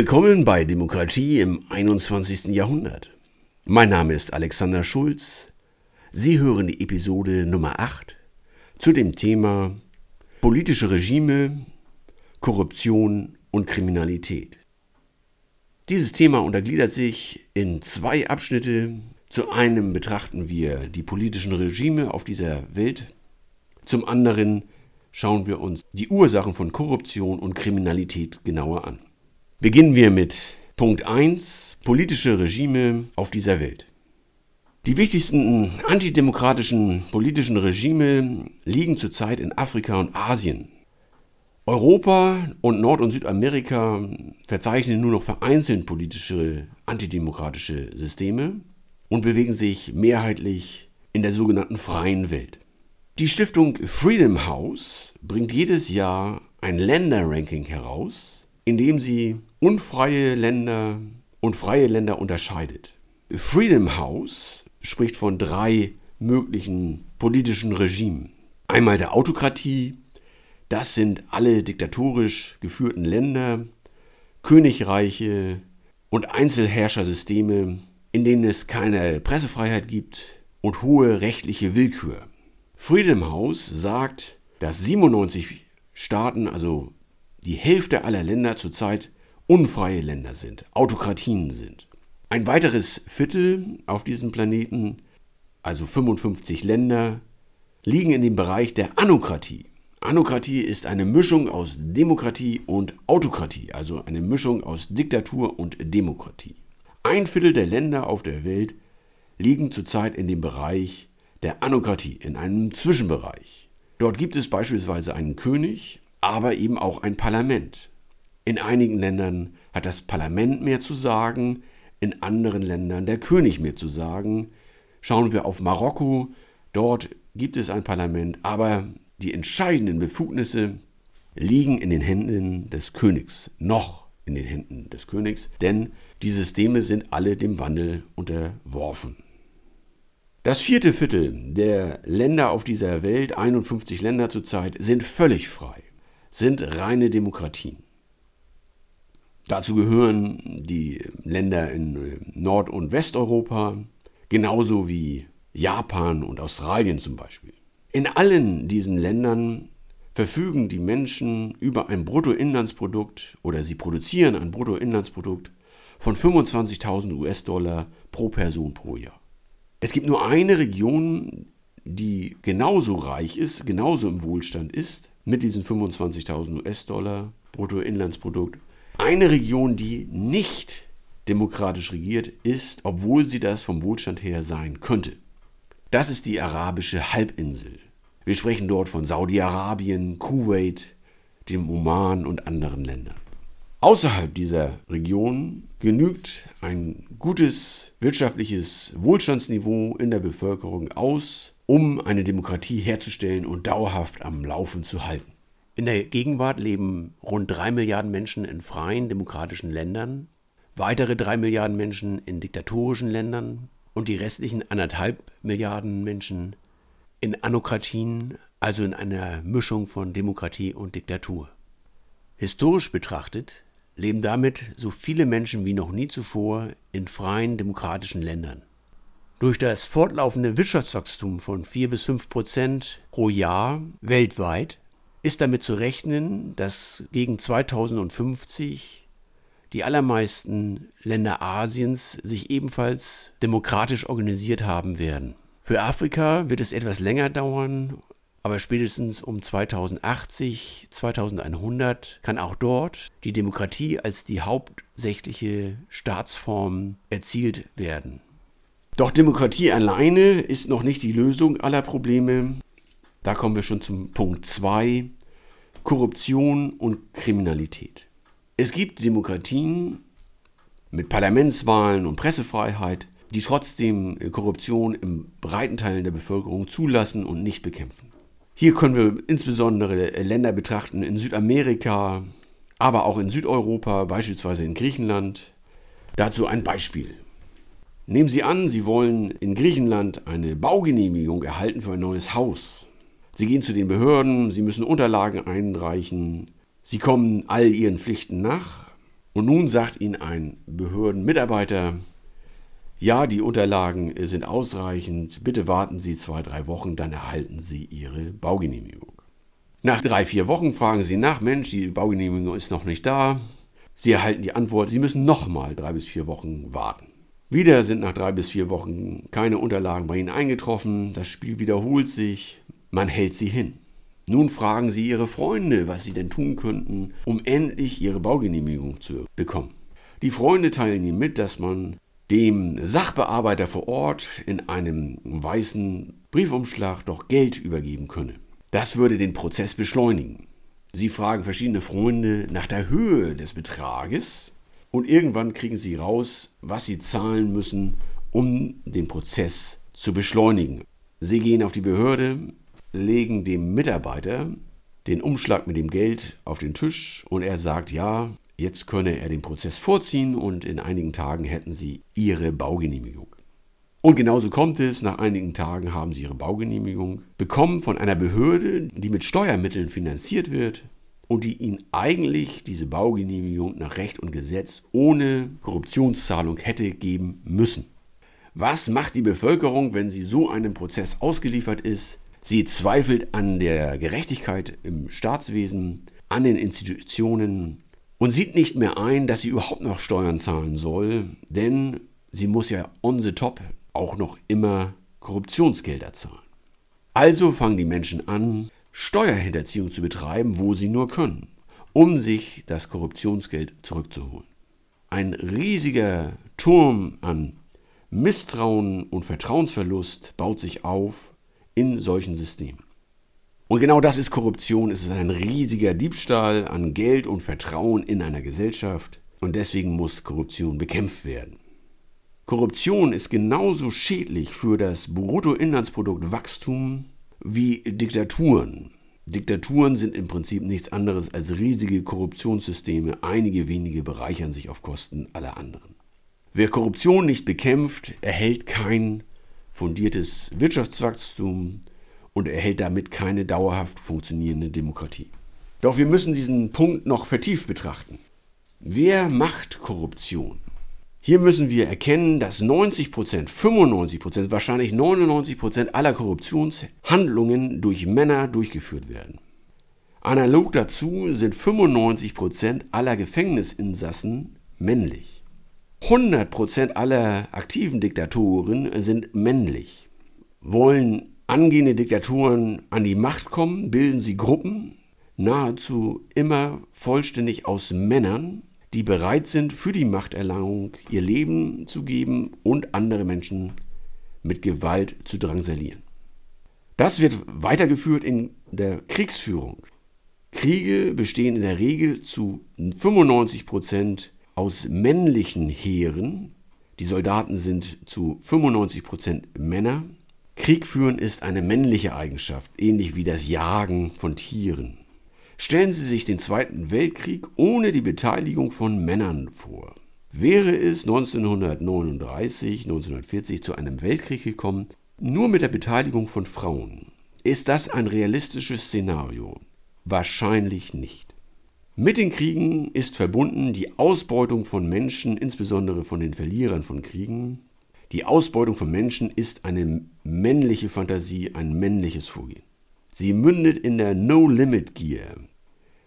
Willkommen bei Demokratie im 21. Jahrhundert. Mein Name ist Alexander Schulz. Sie hören die Episode Nummer 8 zu dem Thema politische Regime, Korruption und Kriminalität. Dieses Thema untergliedert sich in zwei Abschnitte. Zu einem betrachten wir die politischen Regime auf dieser Welt. Zum anderen schauen wir uns die Ursachen von Korruption und Kriminalität genauer an. Beginnen wir mit Punkt 1, politische Regime auf dieser Welt. Die wichtigsten antidemokratischen politischen Regime liegen zurzeit in Afrika und Asien. Europa und Nord- und Südamerika verzeichnen nur noch vereinzelt politische antidemokratische Systeme und bewegen sich mehrheitlich in der sogenannten freien Welt. Die Stiftung Freedom House bringt jedes Jahr ein Länderranking heraus, indem sie unfreie Länder und freie Länder unterscheidet. Freedom House spricht von drei möglichen politischen Regimen. Einmal der Autokratie, das sind alle diktatorisch geführten Länder, Königreiche und Einzelherrschersysteme, in denen es keine Pressefreiheit gibt und hohe rechtliche Willkür. Freedom House sagt, dass 97 Staaten, also die Hälfte aller Länder zurzeit unfreie Länder sind, Autokratien sind. Ein weiteres Viertel auf diesem Planeten, also 55 Länder, liegen in dem Bereich der Anokratie. Anokratie ist eine Mischung aus Demokratie und Autokratie, also eine Mischung aus Diktatur und Demokratie. Ein Viertel der Länder auf der Welt liegen zurzeit in dem Bereich der Anokratie, in einem Zwischenbereich. Dort gibt es beispielsweise einen König, aber eben auch ein Parlament. In einigen Ländern hat das Parlament mehr zu sagen, in anderen Ländern der König mehr zu sagen. Schauen wir auf Marokko, dort gibt es ein Parlament, aber die entscheidenden Befugnisse liegen in den Händen des Königs, noch in den Händen des Königs, denn die Systeme sind alle dem Wandel unterworfen. Das vierte Viertel der Länder auf dieser Welt, 51 Länder zurzeit, sind völlig frei sind reine Demokratien. Dazu gehören die Länder in äh, Nord- und Westeuropa, genauso wie Japan und Australien zum Beispiel. In allen diesen Ländern verfügen die Menschen über ein Bruttoinlandsprodukt oder sie produzieren ein Bruttoinlandsprodukt von 25.000 US-Dollar pro Person pro Jahr. Es gibt nur eine Region, die genauso reich ist, genauso im Wohlstand ist, mit diesen 25.000 US-Dollar Bruttoinlandsprodukt. Eine Region, die nicht demokratisch regiert ist, obwohl sie das vom Wohlstand her sein könnte. Das ist die arabische Halbinsel. Wir sprechen dort von Saudi-Arabien, Kuwait, dem Oman und anderen Ländern. Außerhalb dieser Region genügt ein gutes wirtschaftliches Wohlstandsniveau in der Bevölkerung aus, um eine Demokratie herzustellen und dauerhaft am Laufen zu halten. In der Gegenwart leben rund drei Milliarden Menschen in freien demokratischen Ländern, weitere drei Milliarden Menschen in diktatorischen Ländern und die restlichen anderthalb Milliarden Menschen in Anokratien, also in einer Mischung von Demokratie und Diktatur. Historisch betrachtet leben damit so viele Menschen wie noch nie zuvor in freien demokratischen Ländern. Durch das fortlaufende Wirtschaftswachstum von 4 bis 5 Prozent pro Jahr weltweit ist damit zu rechnen, dass gegen 2050 die allermeisten Länder Asiens sich ebenfalls demokratisch organisiert haben werden. Für Afrika wird es etwas länger dauern, aber spätestens um 2080, 2100 kann auch dort die Demokratie als die hauptsächliche Staatsform erzielt werden. Doch Demokratie alleine ist noch nicht die Lösung aller Probleme. Da kommen wir schon zum Punkt 2, Korruption und Kriminalität. Es gibt Demokratien mit Parlamentswahlen und Pressefreiheit, die trotzdem Korruption in breiten Teilen der Bevölkerung zulassen und nicht bekämpfen. Hier können wir insbesondere Länder betrachten in Südamerika, aber auch in Südeuropa, beispielsweise in Griechenland. Dazu ein Beispiel. Nehmen Sie an, Sie wollen in Griechenland eine Baugenehmigung erhalten für ein neues Haus. Sie gehen zu den Behörden, Sie müssen Unterlagen einreichen, Sie kommen all Ihren Pflichten nach, Und nun sagt Ihnen ein Behördenmitarbeiter, ja, die Unterlagen sind ausreichend, bitte warten Sie zwei, drei Wochen, dann erhalten Sie Ihre Baugenehmigung. Nach drei, vier Wochen fragen Sie nach, Mensch, die Baugenehmigung ist noch nicht da. Sie erhalten die Antwort, Sie müssen nochmal drei bis vier Wochen warten. Wieder sind nach drei bis vier Wochen keine Unterlagen bei Ihnen eingetroffen, das Spiel wiederholt sich, man hält Sie hin. Nun fragen Sie Ihre Freunde, was Sie denn tun könnten, um endlich Ihre Baugenehmigung zu bekommen. Die Freunde teilen Ihnen mit, dass man dem Sachbearbeiter vor Ort in einem weißen Briefumschlag doch Geld übergeben könne. Das würde den Prozess beschleunigen. Sie fragen verschiedene Freunde nach der Höhe des Betrages und irgendwann kriegen sie raus, was sie zahlen müssen, um den Prozess zu beschleunigen. Sie gehen auf die Behörde, legen dem Mitarbeiter den Umschlag mit dem Geld auf den Tisch und er sagt, ja, jetzt könne er den Prozess vorziehen und in einigen Tagen hätten sie ihre Baugenehmigung. Und genauso kommt es, nach einigen Tagen haben sie ihre Baugenehmigung bekommen von einer Behörde, die mit Steuermitteln finanziert wird und die ihnen eigentlich diese Baugenehmigung nach Recht und Gesetz ohne Korruptionszahlung hätte geben müssen. Was macht die Bevölkerung, wenn sie so einem Prozess ausgeliefert ist? Sie zweifelt an der Gerechtigkeit im Staatswesen, an den Institutionen und sieht nicht mehr ein, dass sie überhaupt noch Steuern zahlen soll, denn sie muss ja on the top auch noch immer Korruptionsgelder zahlen. Also fangen die Menschen an, Steuerhinterziehung zu betreiben, wo sie nur können, um sich das Korruptionsgeld zurückzuholen. Ein riesiger Turm an Misstrauen und Vertrauensverlust baut sich auf in solchen Systemen. Und genau das ist Korruption. Es ist ein riesiger Diebstahl an Geld und Vertrauen in einer Gesellschaft. Und deswegen muss Korruption bekämpft werden. Korruption ist genauso schädlich für das Bruttoinlandsproduktwachstum wie Diktaturen. Diktaturen sind im Prinzip nichts anderes als riesige Korruptionssysteme. Einige wenige bereichern sich auf Kosten aller anderen. Wer Korruption nicht bekämpft, erhält kein fundiertes Wirtschaftswachstum und erhält damit keine dauerhaft funktionierende Demokratie. Doch wir müssen diesen Punkt noch vertieft betrachten. Wer macht Korruption? Hier müssen wir erkennen, dass 90% 95% wahrscheinlich 99% aller Korruptionshandlungen durch Männer durchgeführt werden. Analog dazu sind 95% aller Gefängnisinsassen männlich. 100% aller aktiven Diktatoren sind männlich. Wollen angehende Diktatoren an die Macht kommen, bilden sie Gruppen, nahezu immer vollständig aus Männern, die bereit sind, für die Machterlangung ihr Leben zu geben und andere Menschen mit Gewalt zu drangsalieren. Das wird weitergeführt in der Kriegsführung. Kriege bestehen in der Regel zu 95 Prozent aus männlichen Heeren. Die Soldaten sind zu 95 Prozent Männer. Krieg führen ist eine männliche Eigenschaft, ähnlich wie das Jagen von Tieren. Stellen Sie sich den Zweiten Weltkrieg ohne die Beteiligung von Männern vor. Wäre es 1939, 1940 zu einem Weltkrieg gekommen, nur mit der Beteiligung von Frauen, ist das ein realistisches Szenario? Wahrscheinlich nicht. Mit den Kriegen ist verbunden die Ausbeutung von Menschen, insbesondere von den Verlierern von Kriegen. Die Ausbeutung von Menschen ist eine männliche Fantasie, ein männliches Vorgehen. Sie mündet in der No-Limit-Gier,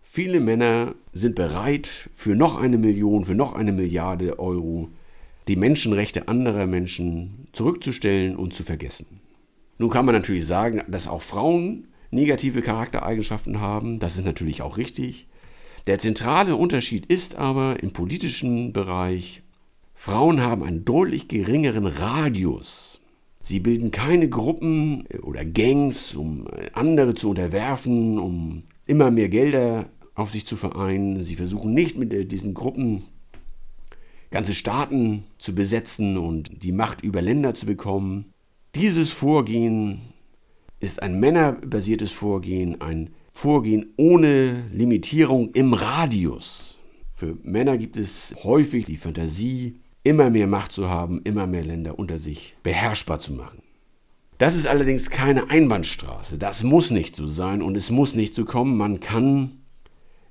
Viele Männer sind bereit, für noch eine Million, für noch eine Milliarde Euro die Menschenrechte anderer Menschen zurückzustellen und zu vergessen. Nun kann man natürlich sagen, dass auch Frauen negative Charaktereigenschaften haben. Das ist natürlich auch richtig. Der zentrale Unterschied ist aber im politischen Bereich, Frauen haben einen deutlich geringeren Radius. Sie bilden keine Gruppen oder Gangs, um andere zu unterwerfen, um immer mehr Gelder auf sich zu vereinen. Sie versuchen nicht mit äh, diesen Gruppen ganze Staaten zu besetzen und die Macht über Länder zu bekommen. Dieses Vorgehen ist ein männerbasiertes Vorgehen, ein Vorgehen ohne Limitierung im Radius. Für Männer gibt es häufig die Fantasie, immer mehr Macht zu haben, immer mehr Länder unter sich beherrschbar zu machen. Das ist allerdings keine Einbahnstraße. Das muss nicht so sein und es muss nicht so kommen. Man kann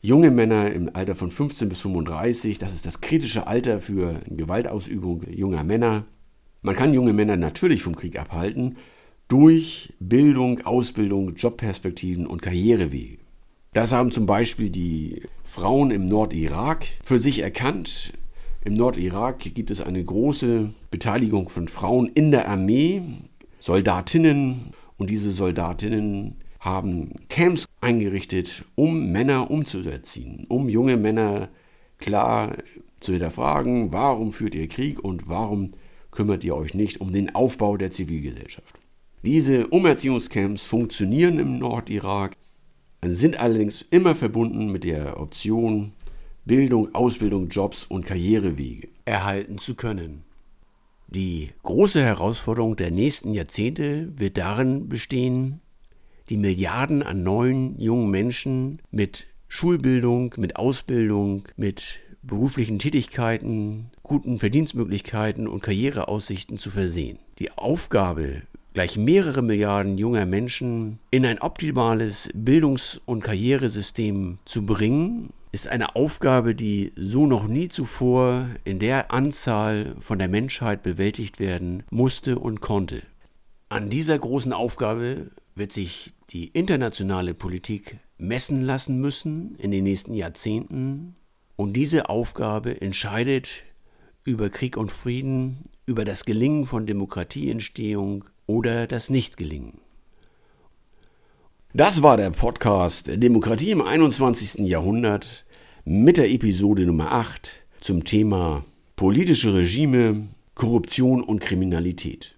junge Männer im Alter von 15 bis 35, das ist das kritische Alter für Gewaltausübung junger Männer. Man kann junge Männer natürlich vom Krieg abhalten durch Bildung, Ausbildung, Jobperspektiven und Karrierewege. Das haben zum Beispiel die Frauen im Nordirak für sich erkannt. Im Nordirak gibt es eine große Beteiligung von Frauen in der Armee, Soldatinnen und diese Soldatinnen haben Camps eingerichtet, um Männer umzuerziehen, um junge Männer klar zu hinterfragen, warum führt ihr Krieg und warum kümmert ihr euch nicht um den Aufbau der Zivilgesellschaft. Diese Umerziehungscamps funktionieren im Nordirak, sind allerdings immer verbunden mit der Option, Bildung, Ausbildung, Jobs und Karrierewege erhalten zu können. Die große Herausforderung der nächsten Jahrzehnte wird darin bestehen, die Milliarden an neuen jungen Menschen mit Schulbildung, mit Ausbildung, mit beruflichen Tätigkeiten, guten Verdienstmöglichkeiten und Karriereaussichten zu versehen. Die Aufgabe, gleich mehrere Milliarden junger Menschen in ein optimales Bildungs- und Karrieresystem zu bringen, ist eine Aufgabe, die so noch nie zuvor in der Anzahl von der Menschheit bewältigt werden musste und konnte. An dieser großen Aufgabe wird sich die internationale Politik messen lassen müssen in den nächsten Jahrzehnten. Und diese Aufgabe entscheidet über Krieg und Frieden, über das Gelingen von Demokratieentstehung oder das Nichtgelingen. Das war der Podcast Demokratie im 21. Jahrhundert mit der Episode Nummer 8 zum Thema politische Regime, Korruption und Kriminalität.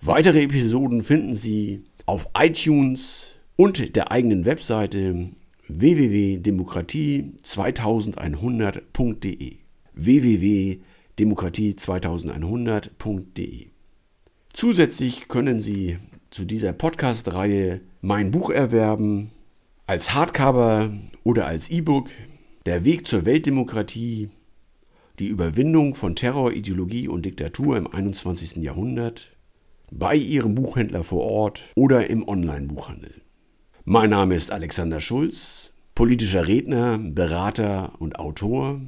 Weitere Episoden finden Sie auf iTunes und der eigenen Webseite www.demokratie2100.de www.demokratie2100.de Zusätzlich können Sie zu dieser Podcast-Reihe mein Buch erwerben, als Hardcover oder als E-Book Der Weg zur Weltdemokratie, die Überwindung von Terror, Ideologie und Diktatur im 21. Jahrhundert bei Ihrem Buchhändler vor Ort oder im Online-Buchhandel. Mein Name ist Alexander Schulz, politischer Redner, Berater und Autor.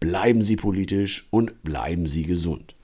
Bleiben Sie politisch und bleiben Sie gesund.